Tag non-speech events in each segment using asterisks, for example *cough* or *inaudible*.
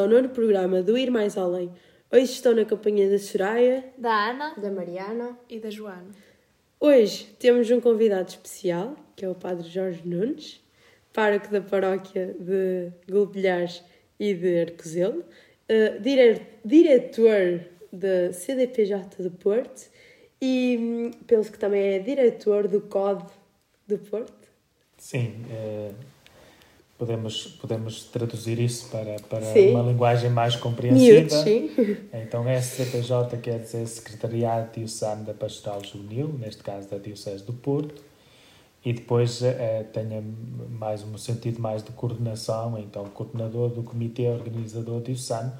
ao nono programa do Ir Mais Além. Hoje estou na companhia da Soraya, Da Ana da Mariana e da Joana. Hoje temos um convidado especial, que é o Padre Jorge Nunes, pároco da paróquia de Golbilhares e de Arcozelo, uh, dire diretor da CDPJ de Porto e hum, penso que também é diretor do COD de Porto. Sim, eh, podemos, podemos traduzir isso para, para Sim. uma linguagem mais compreensível. *laughs* Então, SCPJ quer dizer Secretariado Diocesano da Pastoral Juvenil, neste caso da Diocese do Porto, e depois eh, tem mais um sentido mais de coordenação, então coordenador do Comitê Organizador Diocesano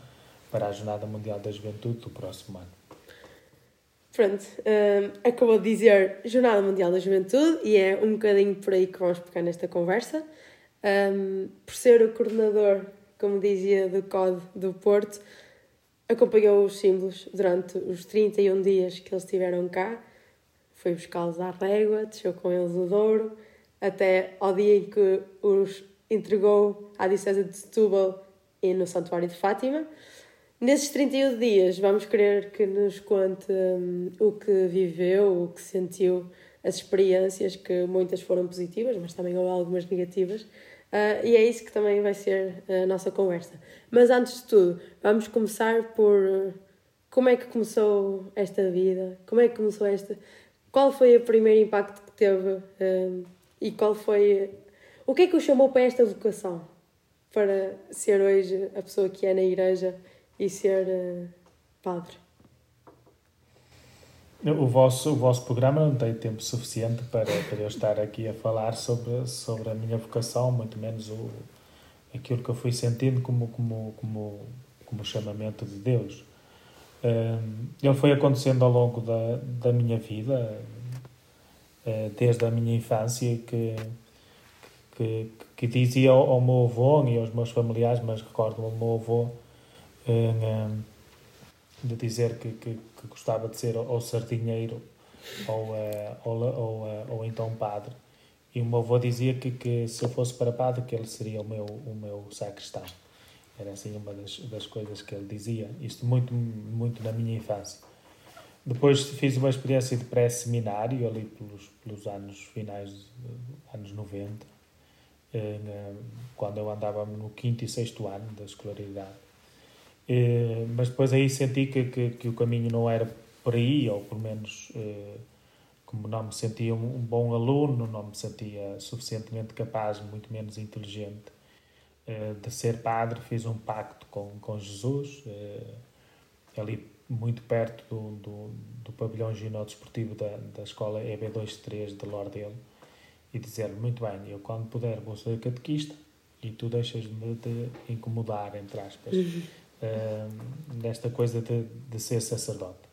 para a Jornada Mundial da Juventude do próximo ano. Pronto, hum, acabou de dizer Jornada Mundial da Juventude e é um bocadinho por aí que vamos pegar nesta conversa. Hum, por ser o coordenador, como dizia, do COD do Porto, acompanhou os símbolos durante os 31 dias que eles estiveram cá, foi buscá-los à régua, desceu com eles o Douro, até ao dia em que os entregou à Diocese de Setúbal e no Santuário de Fátima. Nesses 31 dias, vamos querer que nos conte hum, o que viveu, o que sentiu, as experiências, que muitas foram positivas, mas também houve algumas negativas. Ah, e é isso que também vai ser a nossa conversa. Mas antes de tudo, vamos começar por uh, como é que começou esta vida, como é que começou esta. Qual foi o primeiro impacto que teve hum, e qual foi. O que é que o chamou para esta vocação? Para ser hoje a pessoa que é na igreja e ser uh, padre. O vosso, o vosso programa não tem tempo suficiente para, para eu estar aqui a falar sobre, sobre a minha vocação, muito menos o, aquilo que eu fui sentindo como, como, como, como chamamento de Deus. Um, ele foi acontecendo ao longo da, da minha vida, uh, desde a minha infância, que, que, que dizia ao, meu avô e aos meus familiares, mas recordo ao meu avô, um, de dizer que, que, que, gostava de ser ou sardinheiro ou, uh, ou, ou, uh, ou então padre. E o meu avô dizia que, que se eu fosse para padre, que ele seria o meu, o meu sacristão. Era assim uma das, das coisas que ele dizia. Isto muito, muito na minha infância. Depois fiz uma experiência de pré-seminário, ali pelos, pelos anos finais, anos 90, uh, quando eu andava no quinto e sexto ano da escolaridade. Uh, mas depois aí senti que, que, que, o caminho não era por aí, ou pelo menos uh, como não me sentia um, um, bom aluno, não me sentia suficientemente capaz, muito menos inteligente uh, de ser padre, fiz um pacto com, com Jesus, ali muito perto do, do, do pavilhão ginó-desportivo da, da escola EB23 de Lordelo, e dizer-lhe, muito bem, eu quando puder vou ser catequista, e tu deixas-me de incomodar, entre aspas. Uhum uh, desta coisa de, de ser sacerdote.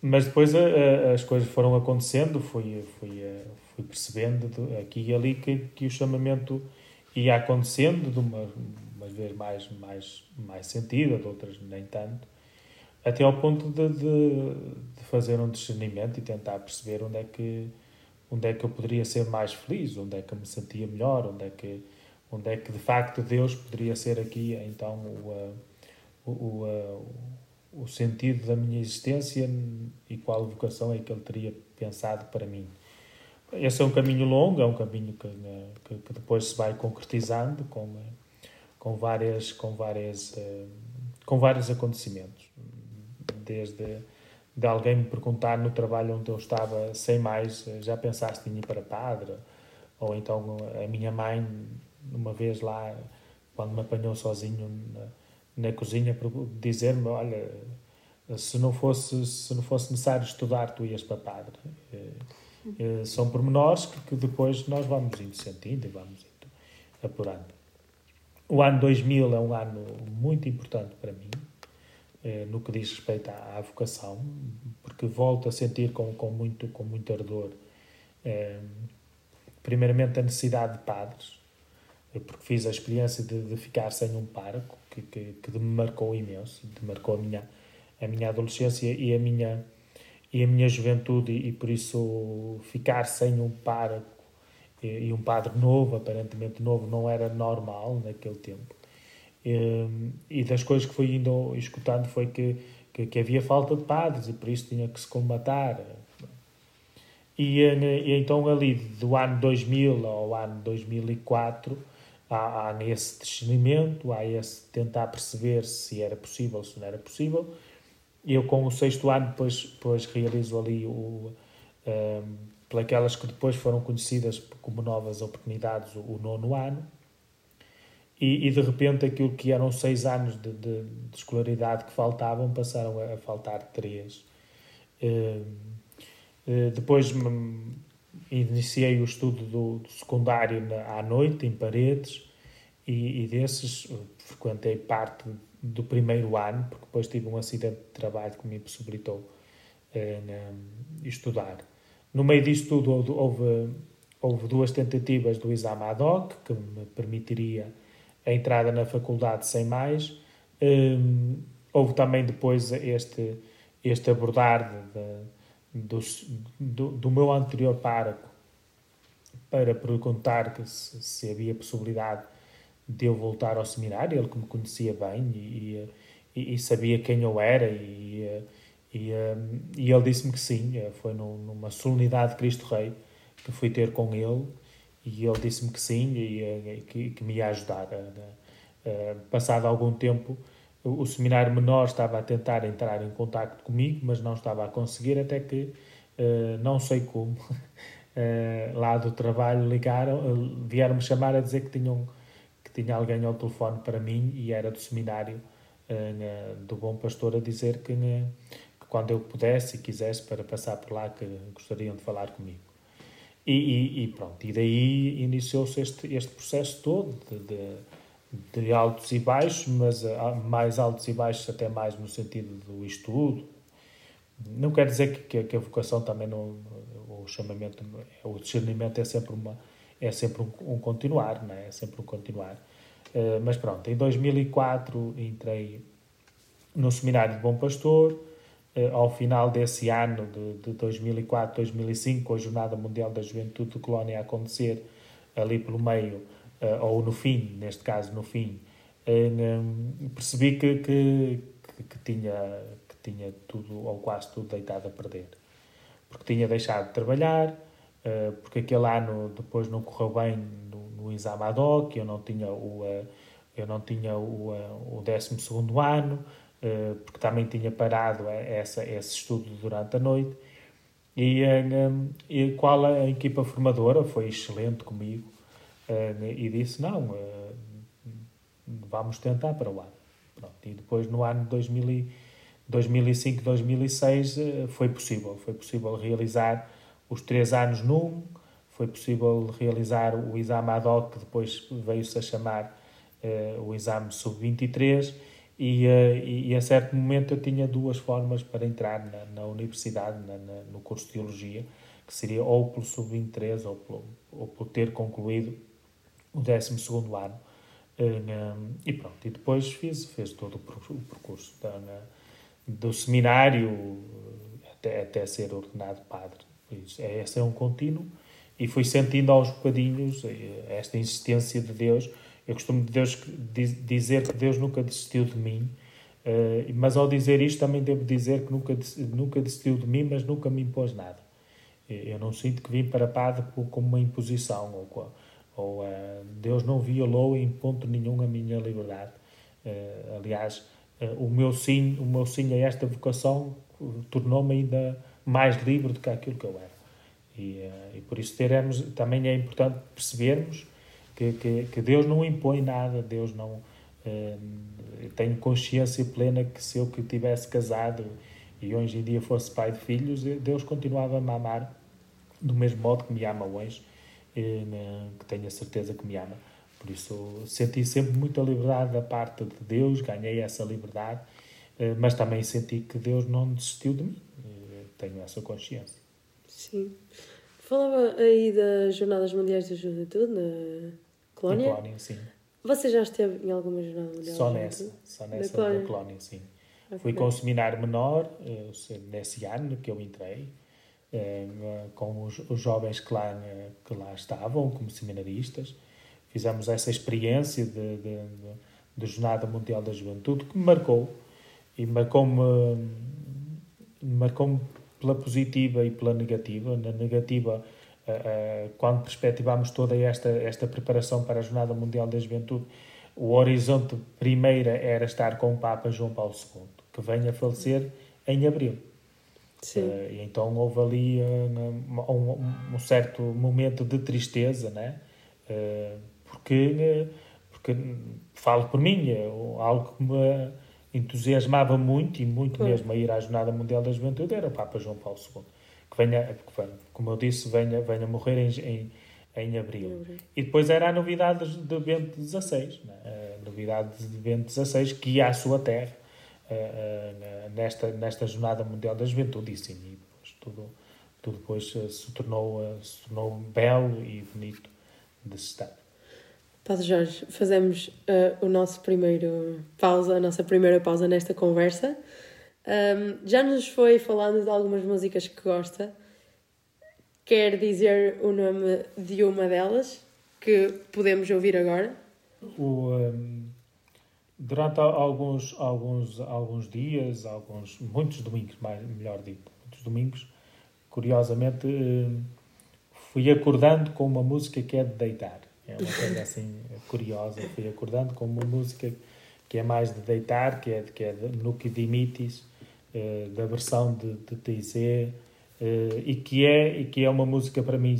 Mas depois uh, as coisas foram acontecendo, fui, fui, uh, fui percebendo de, aqui e ali que, que o chamamento ia acontecendo, de uma, umas vezes mais, mais, mais sentida, de outras nem tanto, até ao ponto de, de, de, fazer um discernimento e tentar perceber onde é, que, onde é que eu poderia ser mais feliz, onde é que eu me sentia melhor, onde é que onde é que de facto Deus poderia ser aqui então o, o, o, o sentido da minha existência e qual vocação é que Ele teria pensado para mim. Esse é um caminho longo, é um caminho que, que, que depois se vai concretizando com, com, várias, com, várias, com vários acontecimentos. Desde de alguém me perguntar no trabalho onde eu estava sem mais, já pensaste em ir para padre? Ou então a minha mãe uma vez lá, quando me apanhou sozinho na, na cozinha, dizer-me: Olha, se não, fosse, se não fosse necessário estudar, tu ias para padre. Eh, são pormenores que, que depois nós vamos indo sentindo e vamos indo apurando. O ano 2000 é um ano muito importante para mim, eh, no que diz respeito à, à, vocação, porque volto a sentir com, com, muito, com muito ardor, eh, primeiramente, a necessidade de padres, porque fiz a experiência de, de ficar sem um pároco, que, que, que, me marcou imenso, que marcou a minha, a minha adolescência e a minha, e a minha juventude, e, e por isso ficar sem um pároco e, e um padre novo, aparentemente novo, não era normal naquele tempo. E, e das coisas que fui indo escutando foi que, que, que, havia falta de padres e por isso tinha que se combatar. E, e então ali do ano 2000 ao ano 2004 há, há esse discernimento, há esse tentar perceber se era possível se não era possível. Eu com o sexto ano depois, depois realizo ali o... Um, pelas que depois foram conhecidas como novas oportunidades, o nono ano, e, e, de repente aquilo que eram seis anos de, de, de escolaridade que faltavam passaram a, a faltar três. Uh, uh, depois iniciei o estudo do, do secundário na, à noite, em paredes, e, e, desses frequentei parte do primeiro ano, porque depois tive um acidente de trabalho que me possibilitou uh, estudar. No meio disto tudo, houve, houve duas tentativas do exame ad hoc, que me permitiria a entrada na faculdade sem mais. Um, houve também depois este, este abordar de, de, do, do, do, meu anterior pároco para perguntar se, se, havia possibilidade de eu voltar ao seminário, ele que me conhecia bem e, e, e sabia quem eu era e, e, e ele disse-me que sim, eh, foi numa solenidade de Cristo Rei que fui ter com ele e ele disse-me que sim e, eh, que, que, me ia ajudar. Uh, passado algum tempo, o, seminário menor estava a tentar entrar em contato comigo, mas não estava a conseguir, até que, uh, não sei como, uh, *laughs* lá do trabalho ligaram, vieram-me chamar a dizer que, tinham, que tinha alguém ao telefone para mim e era do seminário do Bom Pastor a dizer que quando eu pudesse e quisesse para passar por lá que gostariam de falar comigo. E, e, e pronto, e daí iniciou-se este, este processo todo de, de, de, altos e baixos, mas ah, mais altos e baixos até mais no sentido do estudo. Não quer dizer que, que a vocação também não, o chamamento, o discernimento é sempre uma é sempre um, um continuar, não é? é sempre um continuar. Uh, mas pronto, em 2004 entrei no Seminário de Bom Pastor, eh, ao final desse ano de, de 2004, 2005, com a Jornada Mundial da Juventude de Colónia a acontecer ali pelo meio, ou no fim, neste caso no fim, eh, percebi que, que, que, tinha, que tinha tudo, ou quase tudo, deitado a perder. Porque tinha deixado de trabalhar, porque aquele ano depois não correu bem no, no exame ad hoc, eu não tinha o, eu não tinha o, o 12 ano, eh, porque também tinha parado essa, esse estudo durante a noite. E, eh, e qual a equipa formadora foi excelente comigo eh, e disse: Não, vamos tentar para ano. Pronto. E depois, no ano de 2005, 2006, foi possível. Foi possível realizar os três anos num, foi possível realizar o exame ad hoc, que depois veio-se a chamar o exame sub-23 e, uh, e, e, a certo momento eu tinha duas formas para entrar na, na universidade, na, na, no curso de Teologia, que seria ou pelo sub-23 ou, ou por ter concluído o 12 ano. Uh, e pronto, e depois fiz, fiz todo o percurso da, na, do seminário até, até ser ordenado padre. Isso, é, esse é um contínuo e fui sentindo aos bocadinhos eh, esta insistência de Deus eu costumo Deus, dizer que Deus nunca desistiu de mim, mas ao dizer isto também devo dizer que nunca, nunca desistiu de mim, mas nunca me impôs nada. Eu não sinto que vim para Padre como uma imposição, ou, ou uh, Deus não violou em ponto nenhum a minha liberdade. Uh, aliás, o, meu sim, o meu sim a esta vocação tornou-me ainda mais livre do que aquilo que eu era. E, e por isso teremos, também é importante percebermos que, que, que Deus não impõe nada, Deus não. Uh, tenho consciência plena que se eu que tivesse casado e hoje em dia fosse pai de filhos, Deus continuava a me amar do mesmo modo que me ama hoje, uh, que tenho a certeza que me ama. Por isso senti sempre muita liberdade da parte de Deus, ganhei essa liberdade, uh, mas também senti que Deus não desistiu de mim. Eh, tenho essa consciência. Sim. Falava aí das Jornadas Mundiais da Juventude, na Colónia? Na Colónia, sim. Você já esteve em alguma jornada mundial? Só nessa, só nessa da Colónia, da Colónia sim. Okay. Fui com o seminário menor, nesse ano que eu entrei, com os, os jovens que lá, que lá estavam, como seminaristas. Fizemos essa experiência de, de, de, de Jornada Mundial da Juventude que me marcou e marcou-me marcou-me pela positiva e pela negativa. Na negativa, uh, uh, quando perspectivámos toda esta, esta preparação para a Jornada Mundial da Juventude, o horizonte primeiro era estar com o Papa João Paulo II, que vem a falecer em abril. Sim. Uh, e então houve ali um, um, um, certo momento de tristeza, né? porque, porque falo por mim, é algo que me entusiasmava muito e muito mesmo a ir à Jornada Mundial da Juventude era o Papa João Paulo II, que venha, como eu disse, venha, venha morrer em, em, em abril. E depois era a novidade de Bento XVI, né? a novidade de Bento XVI que ia à sua terra uh, uh, nesta, nesta Jornada Mundial da Juventude e sim, e depois tudo, tudo depois uh, se, tornou, se tornou belo e bonito de se estar. Padre Jorge, fazemos uh, o nosso primeiro pausa, a nossa primeira pausa nesta conversa. Um, já nos foi falando de algumas músicas que gosta. Quer dizer o nome de uma delas que podemos ouvir agora? O, um, durante alguns, alguns, alguns dias, alguns, muitos domingos, mais, melhor dito, muitos domingos, curiosamente fui acordando com uma música que é de deitar. É uma coisa assim curiosa. Fui acordando com uma música que é mais de deitar, que é, que é de Nuki Dimitis, uh, da versão de, de e, que é, e que é uma música para mim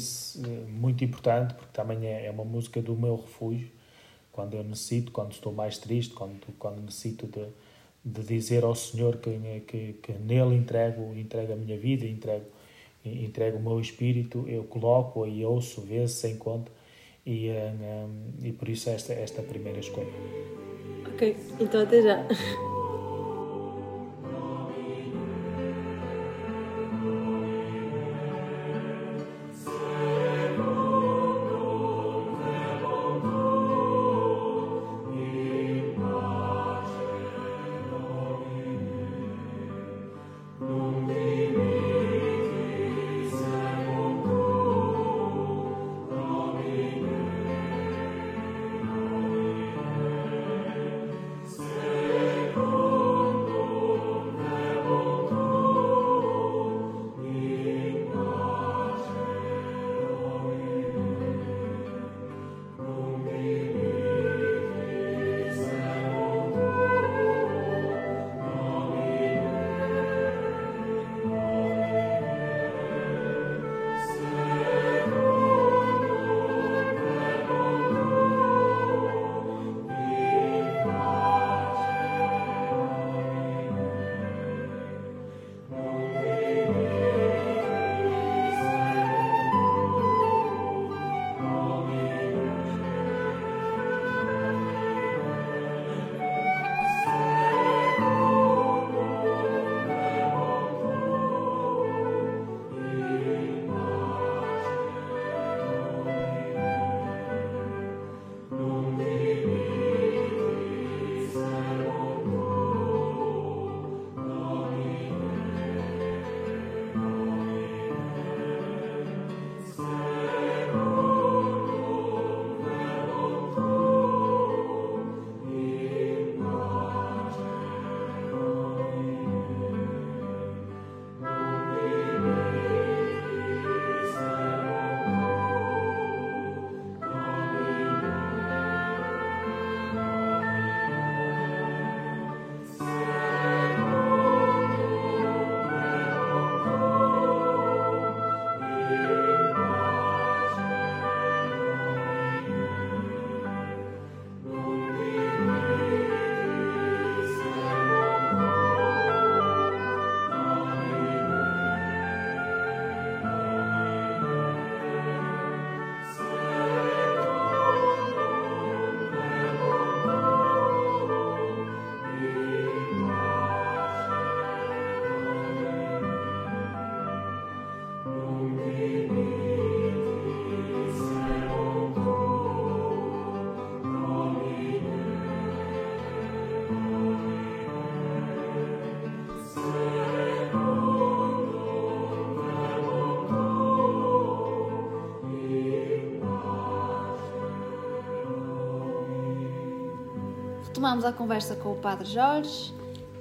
muito importante, porque também é, é uma música do meu refúgio, quando eu necessito, quando estou mais triste, quando, quando necessito de, de dizer ao Senhor que, que, que nele entrego, entrego a minha vida, entrego, entrego o meu espírito, eu coloco e ouço vezes sem conta e, um, e por isso esta, esta primeira escolha. Ok, então até já. Retomamos a conversa com o Padre Jorge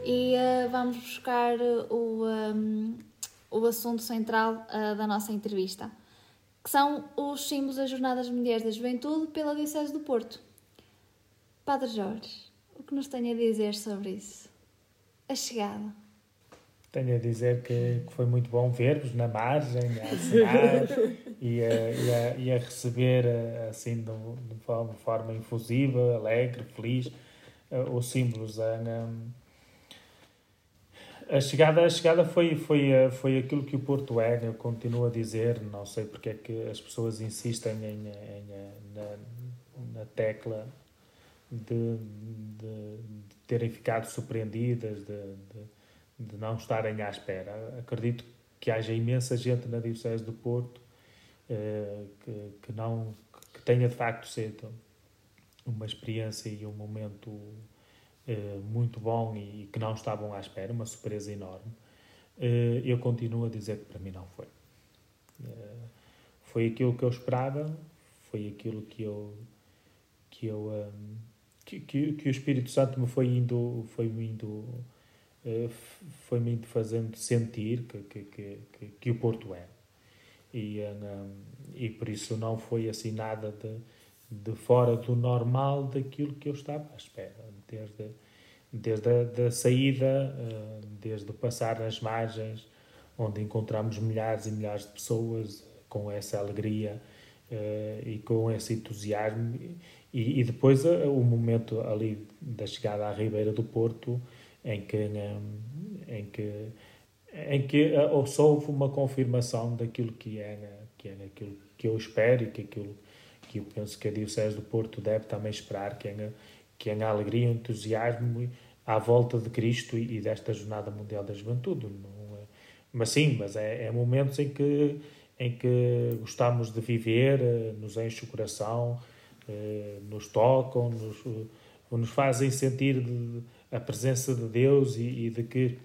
e uh, vamos buscar o, um, o assunto central uh, da nossa entrevista, que são os símbolos das Jornadas Mundiais da Juventude pela Diocese do Porto. Padre Jorge, o que nos tem a dizer sobre isso? A chegada. Tenho a dizer que, que foi muito bom ver-vos na margem, a assinar e, a, e, a, e a receber assim de, de forma, forma infusiva, alegre, feliz, uh, os símbolos. Um, a chegada, a chegada foi, foi, eh, foi aquilo que o Porto é, eu continuo a dizer, não sei porque é que as pessoas insistem em, em na, na, tecla de, de, de, terem ficado surpreendidas, de, de, de, não estarem à espera. Acredito que haja imensa gente na Diocese do Porto eh, que, que, não, que tenha de facto sido uma experiência e um momento eh, muito bom e que não estavam à espera, uma surpresa enorme. Eh, eu continuo a dizer que para mim não foi. Eh, foi aquilo que eu esperava, foi aquilo que eu que eu que, que, que o Espírito Santo me foi indo foi me indo foi me indo fazendo sentir que que, que, que o Porto é e e por isso não foi assim nada de de fora do normal daquilo que eu estava à espera, desde, desde a da saída, eh, desde passar nas margens, onde encontramos milhares e milhares de pessoas com essa alegria eh, e com esse entusiasmo, e, e depois eh, o momento ali da chegada à Ribeira do Porto, em que, em que, em que só houve uma confirmação daquilo que era, que era aquilo que eu espero e que aquilo que eu penso que a Diocese do Porto deve também esperar, que é, que é a alegria entusiasmo à volta de Cristo e, e desta Jornada Mundial da Juventude. Não é? Mas sim, mas é, é, momentos em que, em que gostamos de viver, eh, nos enche o coração, eh, nos tocam, nos, eh, nos fazem sentir a presença de Deus e, e de que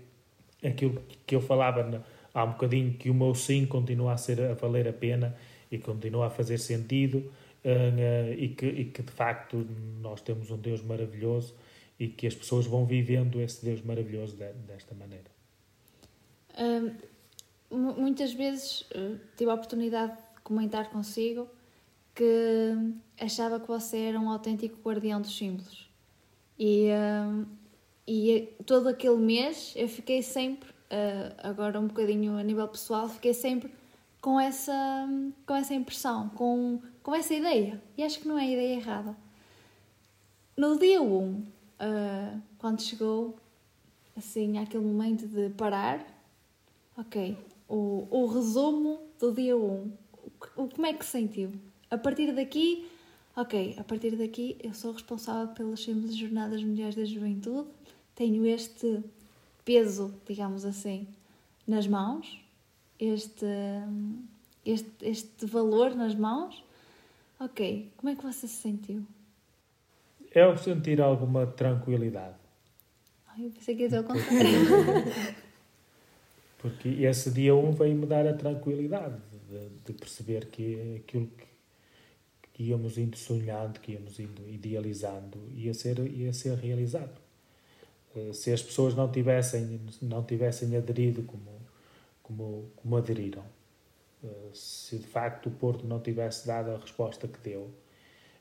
aquilo que eu falava há um bocadinho, que o meu sim continua a, ser, a valer a pena e continua a fazer sentido, e, que, e que de facto nós temos um Deus maravilhoso e que as pessoas vão vivendo esse Deus maravilhoso de, desta maneira. muitas vezes uh, tive a oportunidade de comentar consigo que achava que você era um autêntico guardião dos símbolos. E, uh, e todo aquele mês eu fiquei sempre, uh, agora um bocadinho a nível pessoal, fiquei sempre com essa, com essa impressão, com, com essa ideia. E acho que não é a ideia errada. No dia 1, uh, quando chegou assim aquele momento de parar, ok, o, o resumo do dia 1, o, como é que se sentiu? A partir daqui, ok, a partir daqui eu sou responsável pelas simples Jornadas Mundiais da Juventude, tenho este peso, digamos assim, nas mãos, este, este, este valor nas mãos. Ok, como é que você se sentiu? Eu sentir alguma tranquilidade. Ai, eu pensei que ia dizer o contrário. Porque esse dia 1 um veio-me dar a tranquilidade de, de, perceber que aquilo que, que íamos indo sonhando, que íamos indo idealizando, ia ser, ia ser realizado. Eh, se as pessoas não tivessem, não tivessem aderido como como, como aderiram. Uh, se de facto o Porto não tivesse dado a resposta que deu,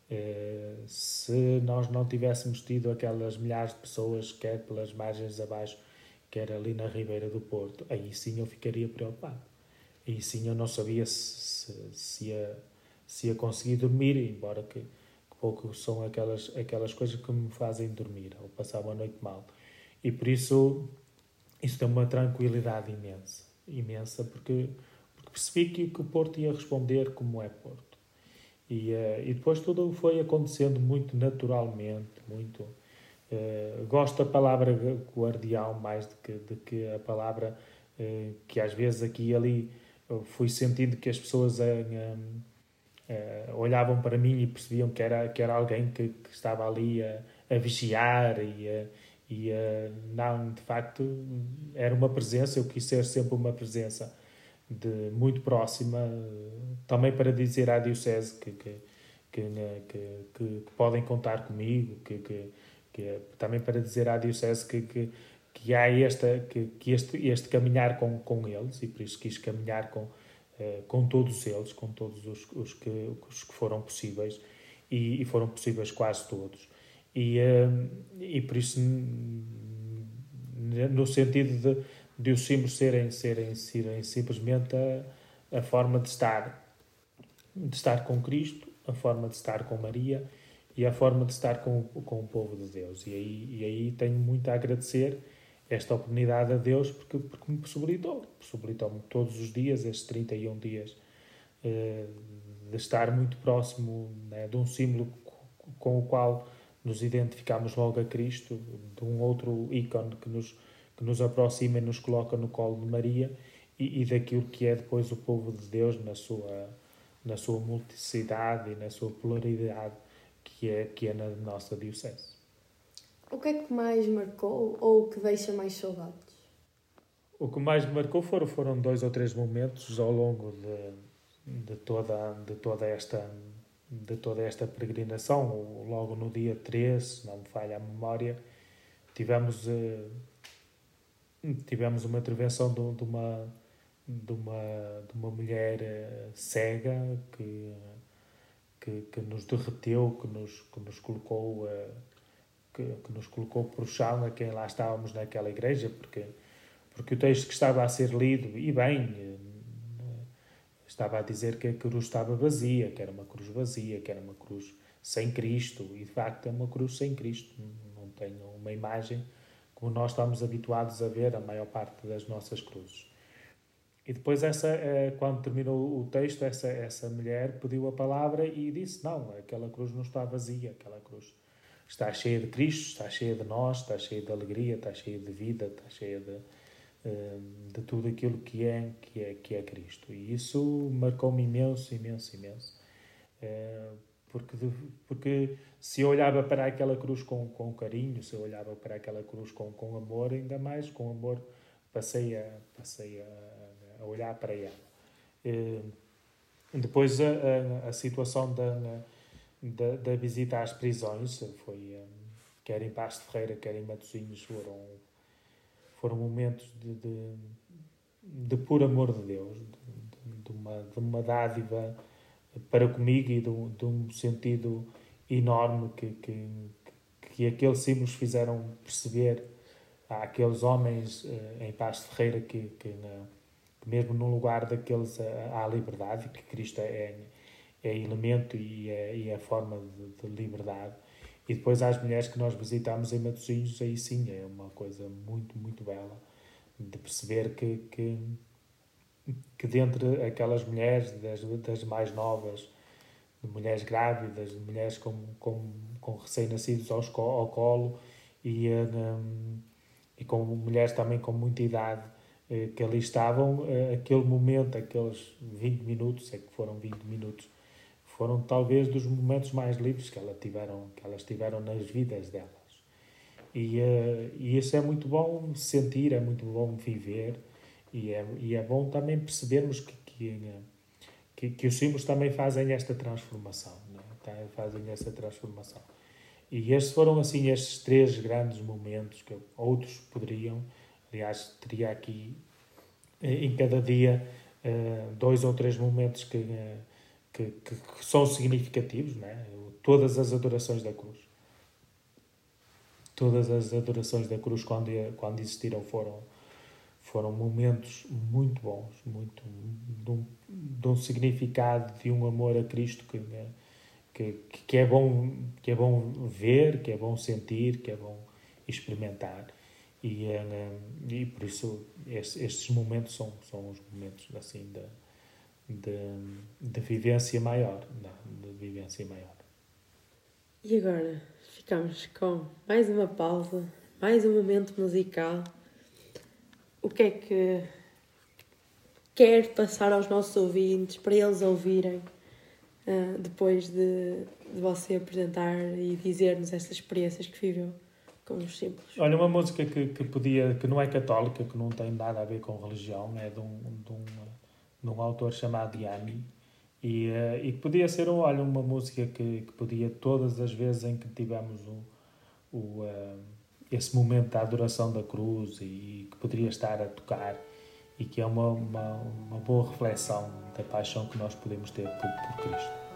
uh, se nós não tivéssemos tido aquelas milhares de pessoas, quer pelas margens abaixo, quer ali na Ribeira do Porto, aí sim eu ficaria preocupado. Aí sim eu não sabia se, se, ia, se ia conseguir dormir, embora que, que pouco são aquelas, aquelas coisas que me fazem dormir ou passar uma noite mal. E por isso, isso tem uma tranquilidade imensa imensa, porque percebi que, que o Porto ia responder como é Porto. E, uh, e depois tudo foi acontecendo muito naturalmente, muito... Uh, gosto da palavra guardião mais do que, do que a palavra uh, que às vezes aqui e ali fui sentindo que as pessoas olhavam para mim e percebiam que era, que era alguém que, que estava ali a, a vigiar e a, e uh, não, de facto, era uma presença, eu quis ser sempre uma presença de muito próxima, também para dizer à Diocese que, que, que, que, que podem contar comigo, que, que, que também para dizer à Diocese que, que, que há esta, que, que este, este caminhar com, com eles, e por isso quis caminhar com, uh, com todos eles, com todos os, os, que, os que foram possíveis, e, e foram possíveis quase todos. E, uh, e por isso, no sentido de, de os símbolos serem, serem, serem simplesmente a, a forma de estar, de estar com Cristo, a forma de estar com Maria e a forma de estar com, com o povo de Deus. E aí, e aí tenho muito a agradecer esta oportunidade a Deus porque, porque me possibilitou, possibilitou-me todos os dias, estes 31 dias, eh, de estar muito próximo né, de um símbolo com o qual nos identificamos logo a Cristo, de um outro ícone que nos, que nos aproxima e nos coloca no colo de Maria e, e daquilo que é depois o povo de Deus na sua, na sua multiplicidade e na sua pluralidade que é, que é na nossa Diocese. O que é que mais marcou ou o que deixa mais saudades? O que mais me marcou foram, foram dois ou três momentos ao longo de, de, toda, de, toda esta, de toda esta peregrinação. Logo no dia 13, se não me falha a memória, tivemos, eh, tivemos uma intervenção de, de, uma, de, uma, de uma mulher eh, cega que que, que nos derreteu, que nos, que nos colocou uh, que, que, nos colocou por chão a quem lá estávamos naquela igreja, porque, porque o texto que estava a ser lido, e bem, uh, estava a dizer que a cruz estava vazia, que era uma cruz vazia, que era uma cruz sem Cristo, e de facto é uma cruz sem Cristo, não tem uma imagem como nós estamos habituados a ver a maior parte das nossas cruzes. E depois, essa, eh, quando terminou o texto, essa, essa mulher pediu a palavra e disse: Não, aquela cruz não está vazia, aquela cruz está cheia de Cristo, está cheia de nós, está cheia de alegria, está cheia de vida, está cheia de, eh, de tudo aquilo que é, que é, que é Cristo. E isso marcou-me imenso, imenso, imenso. Porque, porque se eu olhava para aquela cruz com, com carinho, se eu olhava para aquela cruz com, com amor, ainda mais com amor, passei a, passei a a olhar para ela. Eh, depois a, a, a situação da, da, da, visita às prisões foi eh, quer em Paz de Ferreira, quer em Matosinhos foram foram momentos de, de, de puro amor de Deus, de, de, uma, de uma dádiva para comigo e de, um, sentido enorme que, que, que aqueles símbolos fizeram perceber àqueles homens eh, em Paz Ferreira que, que na, mesmo num lugar daqueles há liberdade, que Cristo é, é elemento e é, e é forma de, de, liberdade. E depois as mulheres que nós visitamos em Matosinhos, aí sim é uma coisa muito, muito bela de perceber que, que, que dentre aquelas mulheres, das, das mais novas, de mulheres grávidas, de mulheres com, com, com recém-nascidos ao, ao colo e, um, e com mulheres também com muita idade, eh, que ali estavam, eh, aquele momento, aqueles 20 minutos, é que foram 20 minutos, foram talvez dos momentos mais livres que, ela tiveram, que elas tiveram nas vidas delas. E, uh, e isso é muito bom sentir, é muito bom viver, e é, e é bom também percebermos que, que, que, que os símbolos também fazem esta transformação, né? fazem essa transformação. E estes foram, assim, estes três grandes momentos que outros poderiam, Aliás, teria aqui eh, em cada dia eh, dois ou três momentos que, eh, que, que, que são significativos, né? todas as adorações da cruz. Todas as adorações da cruz, quando, quando existiram, foram, foram momentos muito bons, muito, de, um, de um significado, de um amor a Cristo que, que, que, é bom, que é bom ver, que é bom sentir, que é bom experimentar. E, eh, e por isso estes momentos são, são os momentos assim de, de, de vivência maior, de vivência maior. E agora ficamos com mais uma pausa, mais um momento musical. O que é que quer passar aos nossos ouvintes para eles ouvirem uh, depois de, de você apresentar e dizer-nos estas experiências que viveu? com os símbolos. Olha, uma música que, que podia, que não é católica, que não tem nada a ver com religião, é de um, de um, de um autor chamado Yanni, e, uh, e que podia ser, olha, uma música que, que podia, todas as vezes em que tivemos um, o, uh, esse momento da adoração da cruz e que poderia estar a tocar e que é uma, uma, uma boa reflexão da paixão que nós podemos ter por, por Cristo.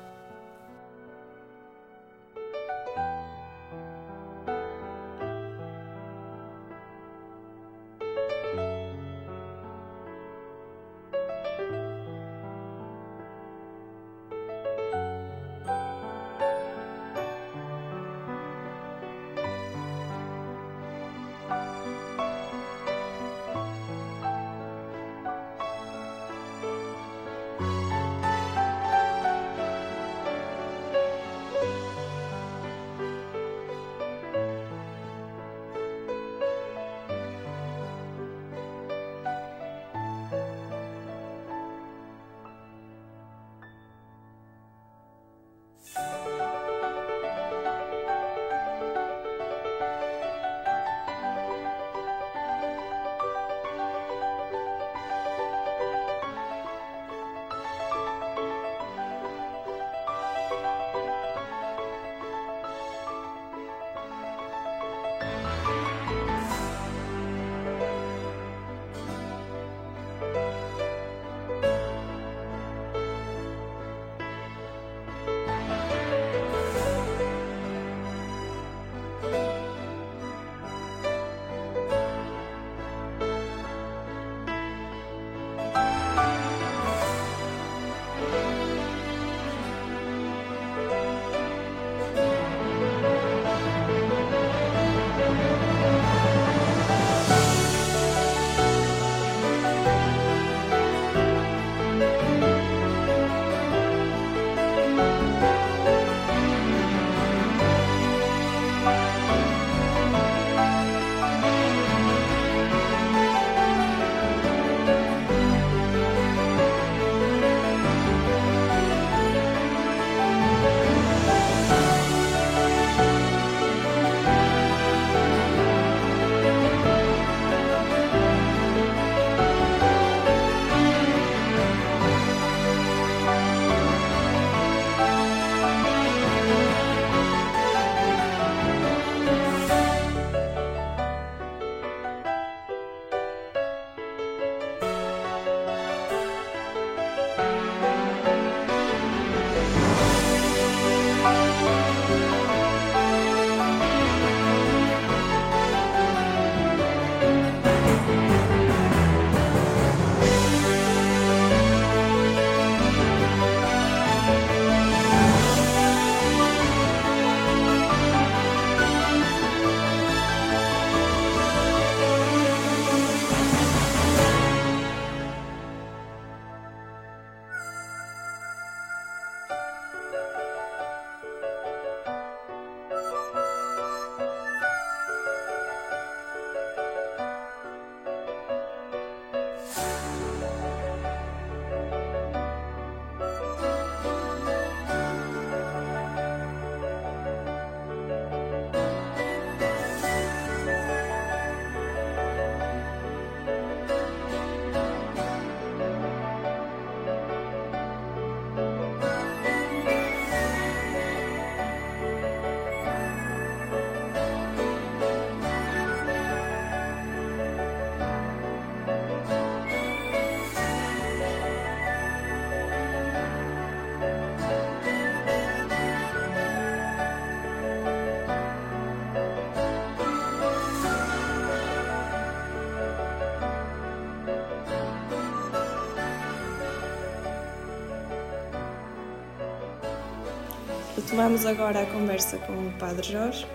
Retomamos agora a conversa com o Padre Jorge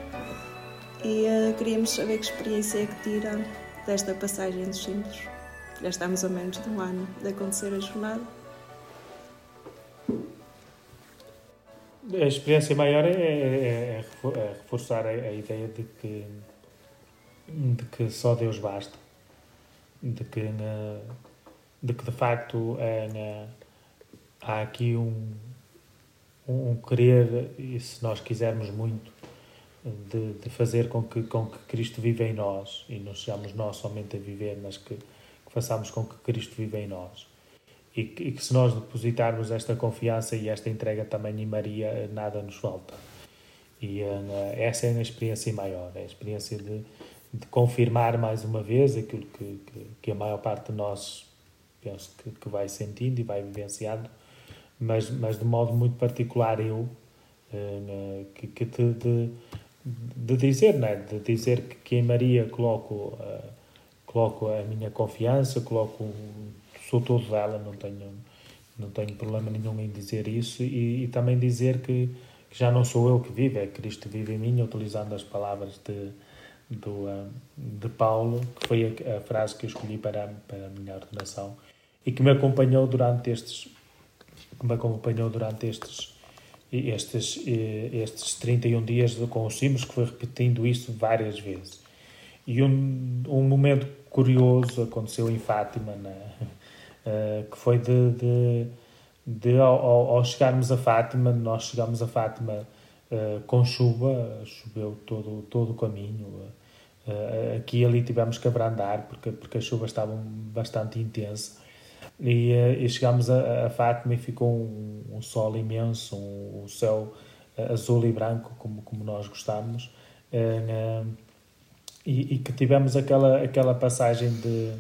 e uh, queríamos saber que experiência é que tira desta passagem dos símbolos. Já estamos a menos de um ano de acontecer a jornada. A experiência maior é, é, é reforçar a, a, ideia de que, de que só Deus basta, de que, de, que de facto é, há aqui um um querer, e se nós quisermos muito, de, de, fazer com que, com que Cristo viva em nós e não sejamos nós somente a viver, mas que, que façamos com que Cristo viva em nós. E que, e que, se nós depositarmos esta confiança e esta entrega também em Maria, nada nos falta. E uh, essa é a experiência maior, é a experiência de, de confirmar mais uma vez aquilo que, que, que, a maior parte de nós penso que, que vai sentindo e vai vivenciando, mas, mas de modo muito particular eu, uh, que, que te, de, de dizer, não é? de dizer que, que em Maria coloco, uh, coloco a minha confiança, coloco, sou todo dela, não tenho, não tenho problema nenhum em dizer isso e, e também dizer que que já não sou eu que vivo, é Cristo vive em mim, utilizando as palavras de, do, ah, de Paulo, que foi a, a, frase que eu escolhi para, para a minha ordenação e que me acompanhou durante estes que me acompanhou durante estes estes, estes 31 dias com os símbolos, que foi repetindo isso várias vezes. E um, um momento curioso aconteceu em Fátima, né? uh, que foi de, de de ao, ao, chegarmos a Fátima, nós chegamos a Fátima uh, com chuva, choveu todo, todo o caminho. Uh, aqui e ali tivemos que abrandar porque, porque a chuva estava bastante intensa. E, uh, e chegámos a, a, Fátima e ficou um, um sol imenso, um, um céu azul e branco, como, como nós gostamos. E, e, que tivemos aquela, aquela passagem de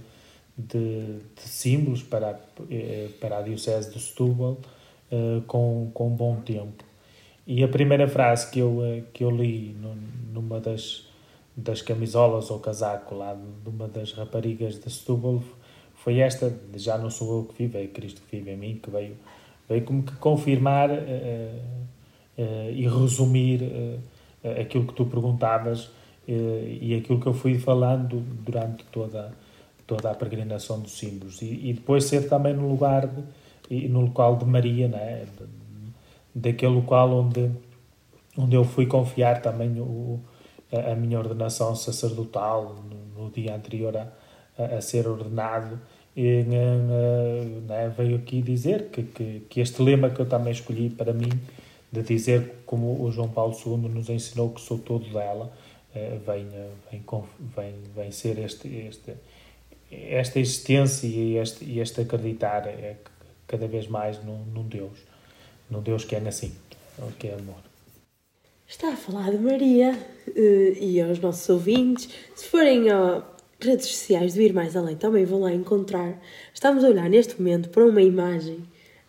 de, de símbolos para, eh, para a Diocese de Setúbal com, com bom tempo. E a primeira frase que eu, eh, que eu li numa das, das camisolas ou casaco lá de uma das raparigas de Setúbal foi esta, já não sou eu que vivo, é Cristo que vive em mim, que veio, veio como que confirmar uh, uh, e resumir aquilo que tu perguntavas e aquilo que eu fui falando durante toda toda a peregrinação dos símbolos e, e depois ser também no lugar de, no local de Maria, né? daquele local onde onde eu fui confiar também o, a, a minha ordenação sacerdotal no, no dia anterior a, a, a, ser ordenado e né, veio aqui dizer que, que, que este lema que eu também escolhi para mim de dizer como o João Paulo II nos ensinou que sou todo dela eh, vem, vem, vem, vem ser este, este esta existência e este, e este acreditar é cada vez mais num, num Deus, num Deus que é assim, que é amor. Está a falar de Maria eh, e aos nossos ouvintes, se forem a redes sociais do Ir Mais Além, também vão lá encontrar. Estamos a olhar neste momento para uma imagem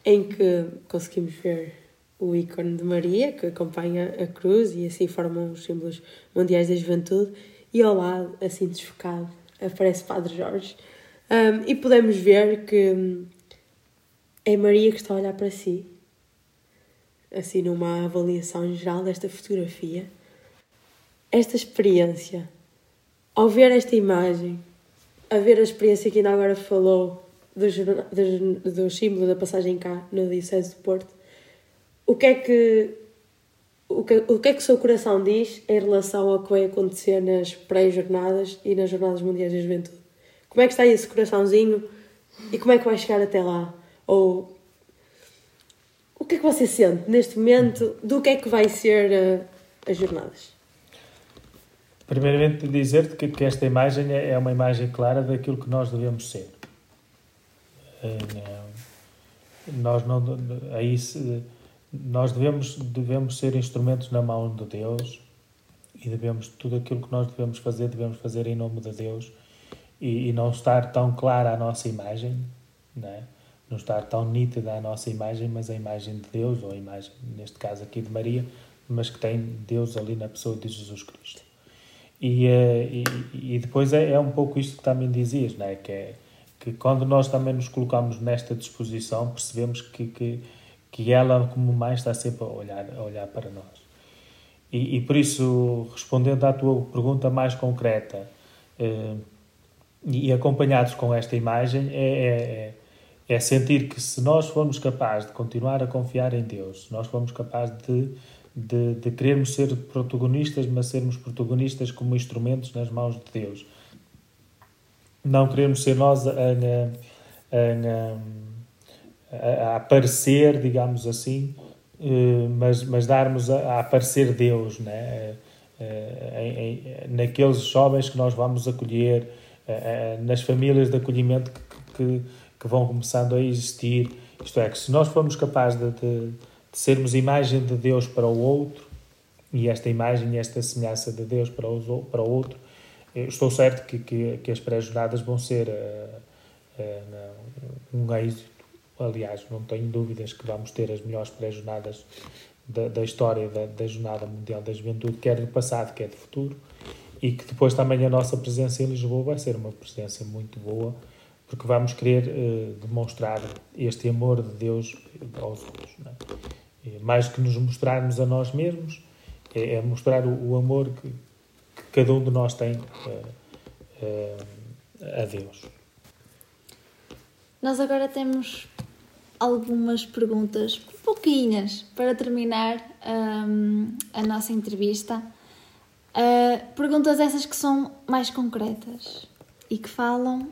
em que conseguimos ver o ícone de Maria, que acompanha a cruz e assim formam os símbolos mundiais da juventude, e ao lado, assim desfocado, aparece Padre Jorge, um, e podemos ver que hum, é Maria que está a olhar para si, assim numa avaliação geral desta fotografia. Esta experiência, ao ver esta imagem, a ver a experiência que ainda agora falou do, do, do símbolo da passagem cá no Diocese do Porto, o que é que o que, o que é que o seu coração diz em relação ao que vai acontecer nas pré-jornadas e nas Jornadas Mundiais da Juventude? Como é que está esse coraçãozinho e como é que vai chegar até lá? Ou o que é que você sente neste momento do que é que vai ser uh, as jornadas? Primeiramente, dizer-te que, que, esta imagem é, é uma imagem clara daquilo que nós devemos ser. Uh, nós não. Aí se nós devemos, devemos ser instrumentos na mão de Deus e devemos, tudo aquilo que nós devemos fazer, devemos fazer em nome de Deus e, e não estar tão clara a nossa imagem, é? não estar tão nítida a nossa imagem, mas a imagem de Deus, ou a imagem, neste caso aqui de Maria, mas que tem Deus ali na pessoa de Jesus Cristo. E, eh, e, e depois é, é um pouco isto que também dizias, não é? Que, é, que quando nós também nos colocamos nesta disposição, percebemos que, que que ela, como mãe, está sempre a olhar, a olhar para nós. E, e por isso, respondendo à tua pergunta mais concreta, eh, e acompanhados com esta imagem, é, é, é, sentir que se nós formos capazes de continuar a confiar em Deus, se nós formos capazes de, de, de querermos ser protagonistas, mas sermos protagonistas como instrumentos nas mãos de Deus, não queremos ser nós a, a, a, a, aparecer, digamos assim, eh, mas, mas darmos a, aparecer Deus, né? Eh, em, naqueles jovens que nós vamos acolher, eh, nas famílias de acolhimento que, que, que, vão começando a existir. Isto é, que se nós formos capazes de, de sermos imagem de Deus para o outro, e esta imagem e esta semelhança de Deus para, para o outro. Eu estou certo que, que, que as pré-jornadas vão ser uh, uh, um êxito. Aliás, não tenho dúvidas que vamos ter as melhores pré-jornadas da, da, história da, da Jornada Mundial da Juventude, quer do passado, quer do futuro, e que depois também a nossa presença em Lisboa vai ser uma presença muito boa, porque vamos querer uh, demonstrar este amor de Deus aos outros. É? Mais que nos mostrarmos a nós mesmos, é, é mostrar o, o amor que, que, cada um de nós tem uh, uh, a Deus. Nós agora temos algumas perguntas, pouquinhas, para terminar um, a nossa entrevista. Uh, perguntas essas que são mais concretas e que falam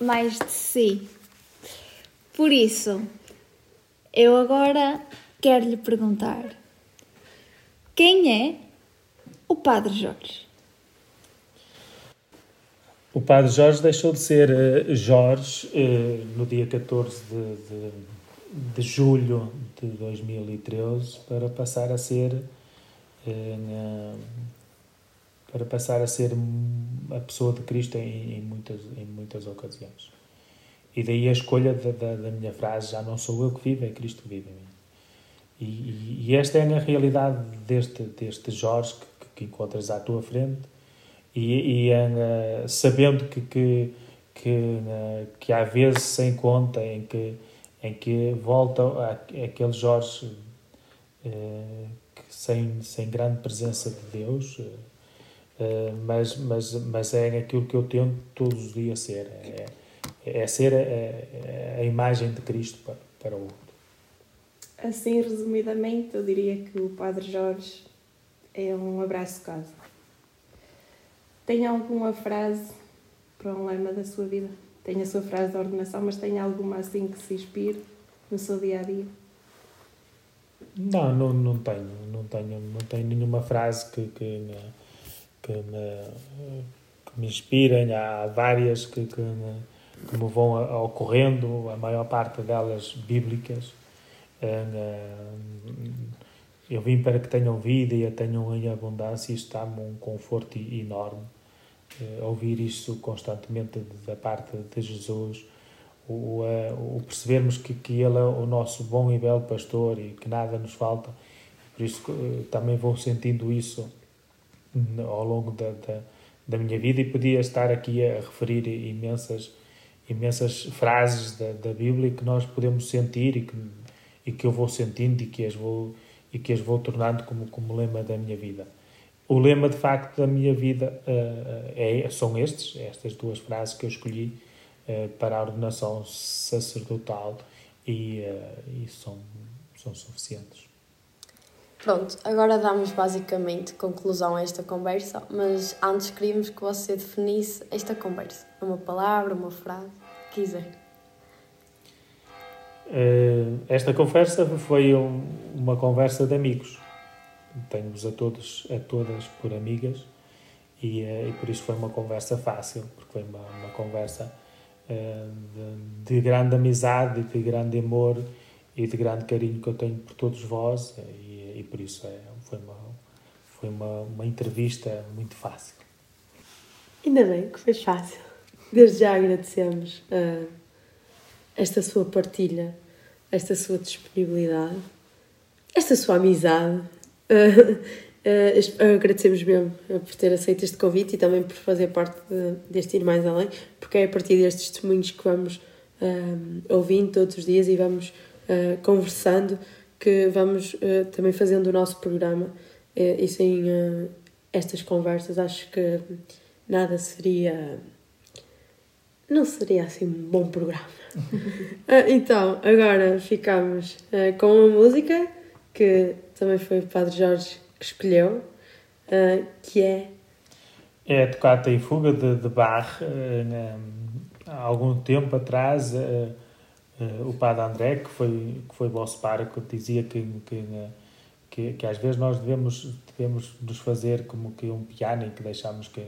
mais de si. Por isso, eu agora quero lhe perguntar: quem é o Padre Jorge? O Padre Jorge deixou de ser uh, Jorge uh, no dia 14 de, de, de, julho de 2013 para passar a ser uh, para passar a ser a pessoa de Cristo em, em, muitas, em muitas ocasiões. E daí a escolha da, da, da, minha frase: já não sou eu que vivo, é Cristo que vive em mim. E, e, esta é a realidade deste, deste Jorge que, que encontras à tua frente e, e sabendo que, que, que, que há vezes sem conta em que, em que volta aquele Jorge uh, sem, sem grande presença de Deus, mas, mas, mas é aquilo que eu tento todos os dias ser, é, é ser a, a, imagem de Cristo para, para o outro. Assim, resumidamente, eu diria que o Padre Jorge é um abraço casa tem alguma frase para um lema da sua vida? Tem a sua frase de ordenação, mas tem alguma assim que se inspire no seu dia a dia? Não, não, não tenho, não tenho, não tenho nenhuma frase que, que, que, me, que me inspirem. Há várias que, que, me, que me vão ocorrendo, a maior parte delas bíblicas. Eh, eu vim para que tenham vida e a tenham em abundância isto dá-me um conforto enorme. Uh, ouvir isso constantemente da parte de Jesus, o, o percebermos que, que Ele é o nosso bom e belo pastor e que nada nos falta. Por isso uh, também vou sentindo isso ao longo da, da, da, minha vida e podia estar aqui a referir imensas, imensas frases da, da Bíblia que nós podemos sentir e que, e que eu vou sentindo e que as vou e que as vou tornando como, como lema da minha vida. O lema, de facto, da minha vida uh, é, são estes, estas duas frases que eu escolhi uh, para a ordenação sacerdotal e, uh, e são, são suficientes. Pronto, agora damos basicamente conclusão a esta conversa, mas antes queríamos que você definisse esta conversa. Uma palavra, uma frase, quiser. Uh, esta conversa foi um, uma conversa de amigos. Tenho-vos a todos, a todas por amigas e, uh, e, por isso foi uma conversa fácil, porque foi uma, uma conversa uh, de, de, grande amizade, de grande amor e de grande carinho que eu tenho por todos vós e, e por isso é, foi, uma, foi uma, uma entrevista muito fácil. Ainda bem que foi fácil. Desde já agradecemos esta sua partilha, esta sua disponibilidade, esta sua amizade. *laughs* Uh, uh, agradecemos mesmo por ter aceito este convite e também por fazer parte de, deste Ir Mais Além, porque é a partir destes testemunhos que vamos uh, ouvindo todos os dias e vamos conversando que vamos também fazendo o nosso programa e sem estas conversas acho que nada seria não seria assim um bom programa. uh, *laughs* então, agora ficamos uh, com uma música que também foi o Padre Jorge que escolheu, uh, que é. É a Tocata e Fuga de, de Bach. há algum tempo atrás, o Padre André, que foi, que foi vosso pároco, dizia que, que, que, que às vezes nós devemos, devemos nos fazer como que um piano em que deixamos que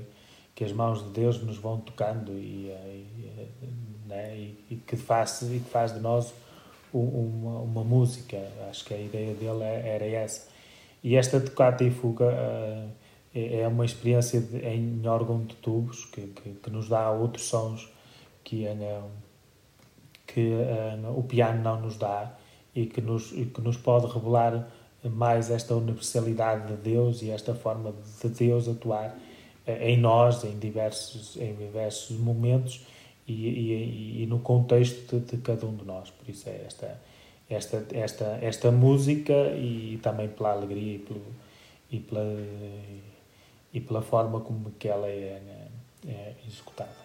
que as mãos de Deus nos vão tocando e, e, né? e, e que, faz, e que faz de nós uma, uma música. Acho que a ideia dele é, era essa. E esta tocata e fuga uh, é, uma experiência de, em órgão de tubos que, que, que, nos dá outros sons que, uh, que uh, o piano não nos dá e que nos, que nos pode revelar mais esta universalidade de Deus e esta forma de Deus atuar em nós em diversos, em diversos momentos e, e, e no contexto de, de, cada um de nós. Por isso é esta, esta, esta, esta música e também pela alegria e, pelo, e, pela, e pela forma como que ela é, é executada.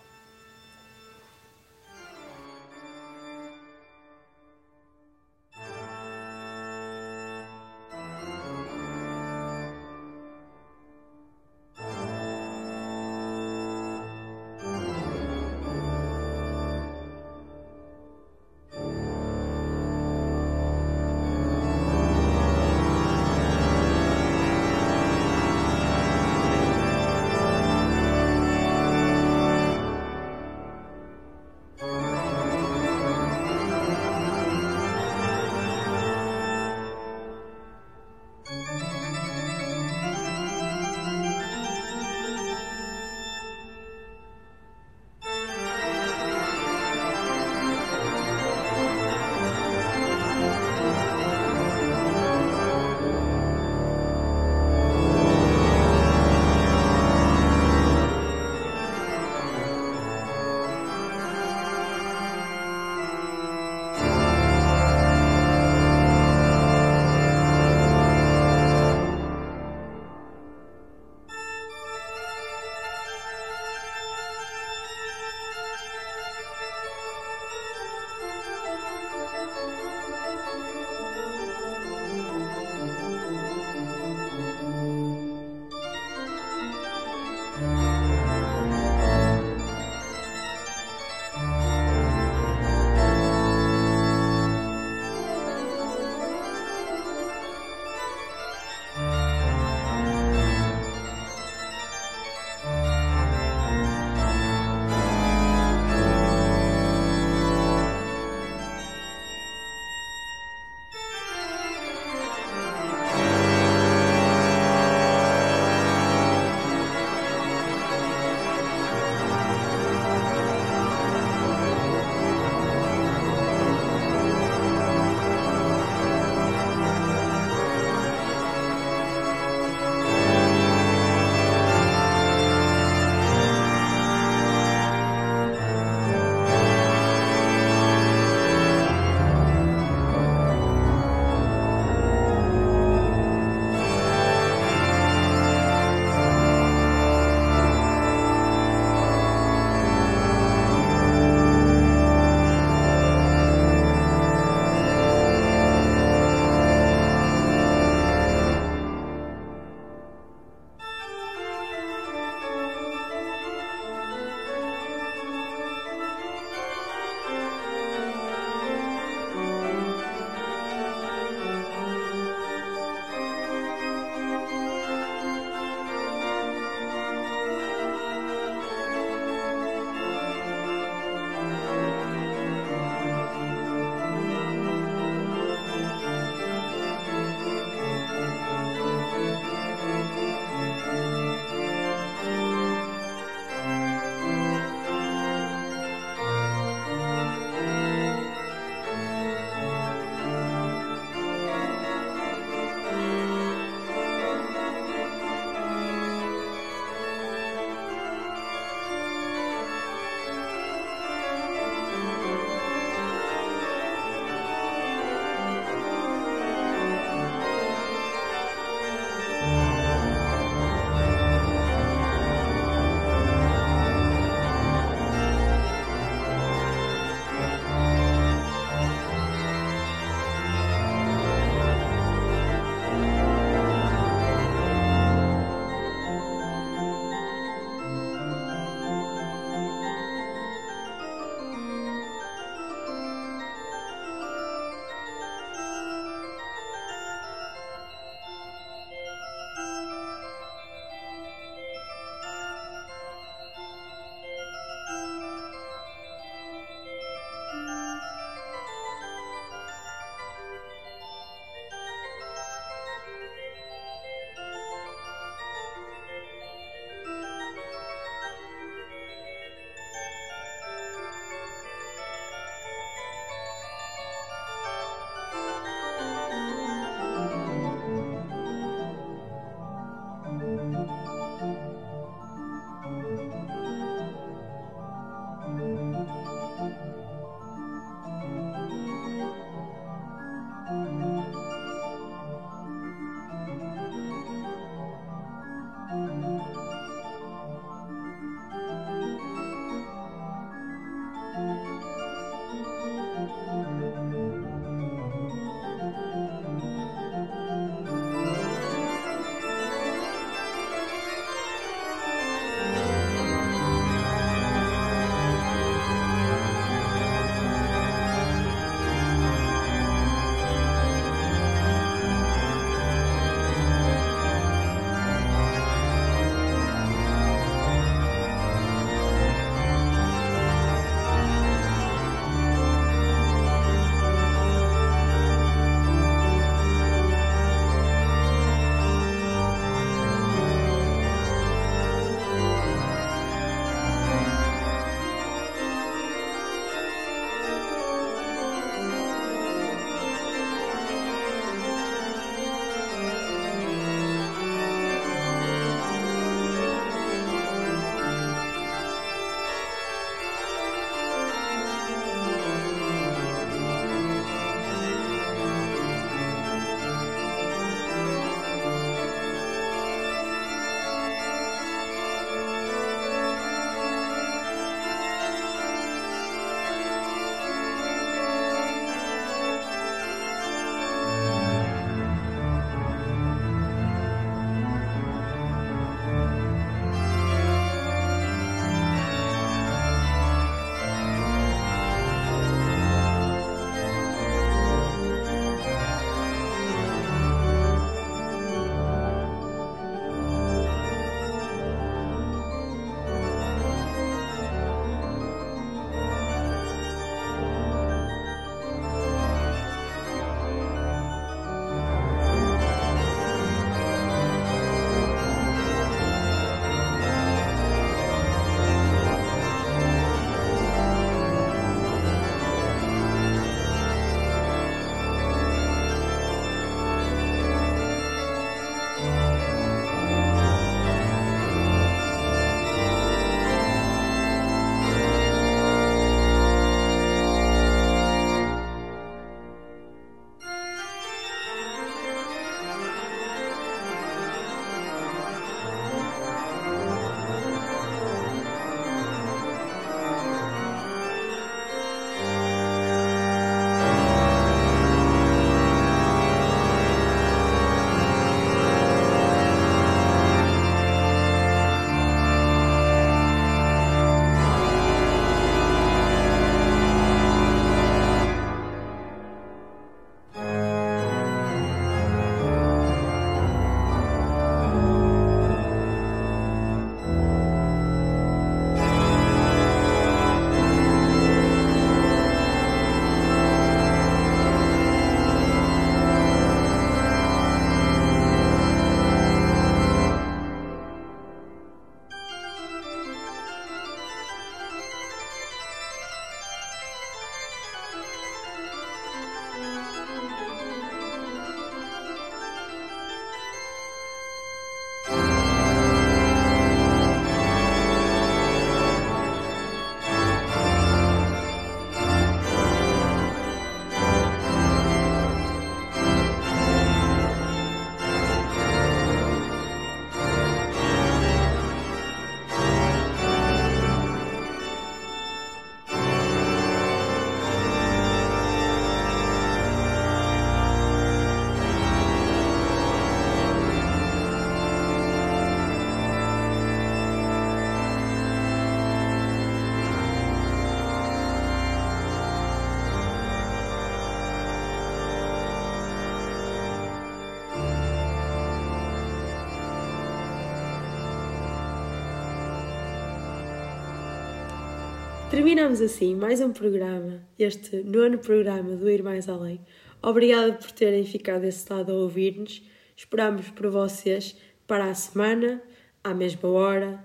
Terminamos assim mais um programa, este nono programa do Ir Mais Além. Obrigada por terem ficado desse lado a ouvir-nos. Esperamos por vocês para a semana, à mesma hora,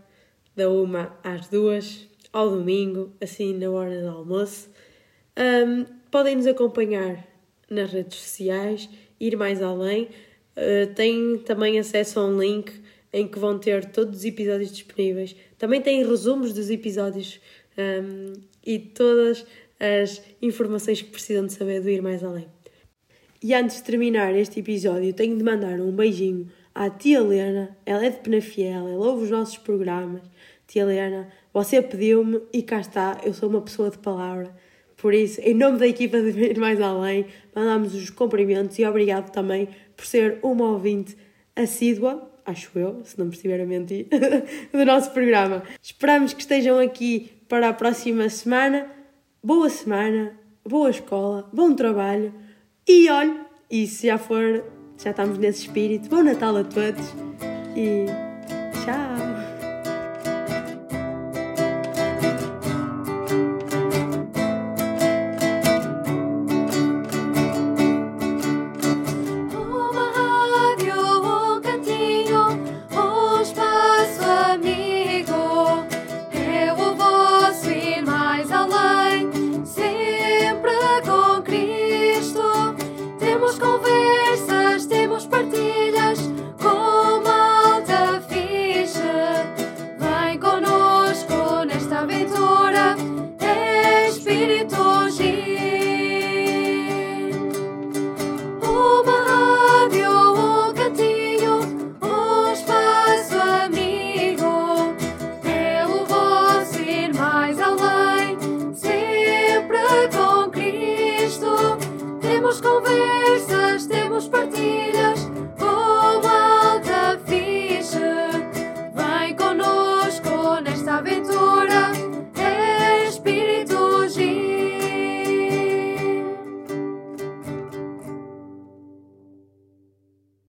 da uma às duas, ao domingo, assim na hora do almoço. Um, podem nos acompanhar nas redes sociais, ir mais além. Uh, têm também acesso a um link em que vão ter todos os episódios disponíveis. Também têm resumos dos episódios um, e todas as informações que precisam de saber do Ir Mais Além. E antes de terminar este episódio, tenho de mandar um beijinho à tia Helena. Ela é de Penafiel, ela ouve os nossos programas. Tia Helena, você pediu-me e cá está, eu sou uma pessoa de palavra. Por isso, em nome da equipa de Ir Mais Além, mandamos os cumprimentos e obrigado também por ser uma ouvinte assídua, acho eu, se não me estiver a mentir, *laughs* do nosso programa. Esperamos que estejam aqui para a próxima semana. Boa semana, boa escola, bom trabalho e olhe, e se já for, já estamos nesse espírito, bom Natal a todos e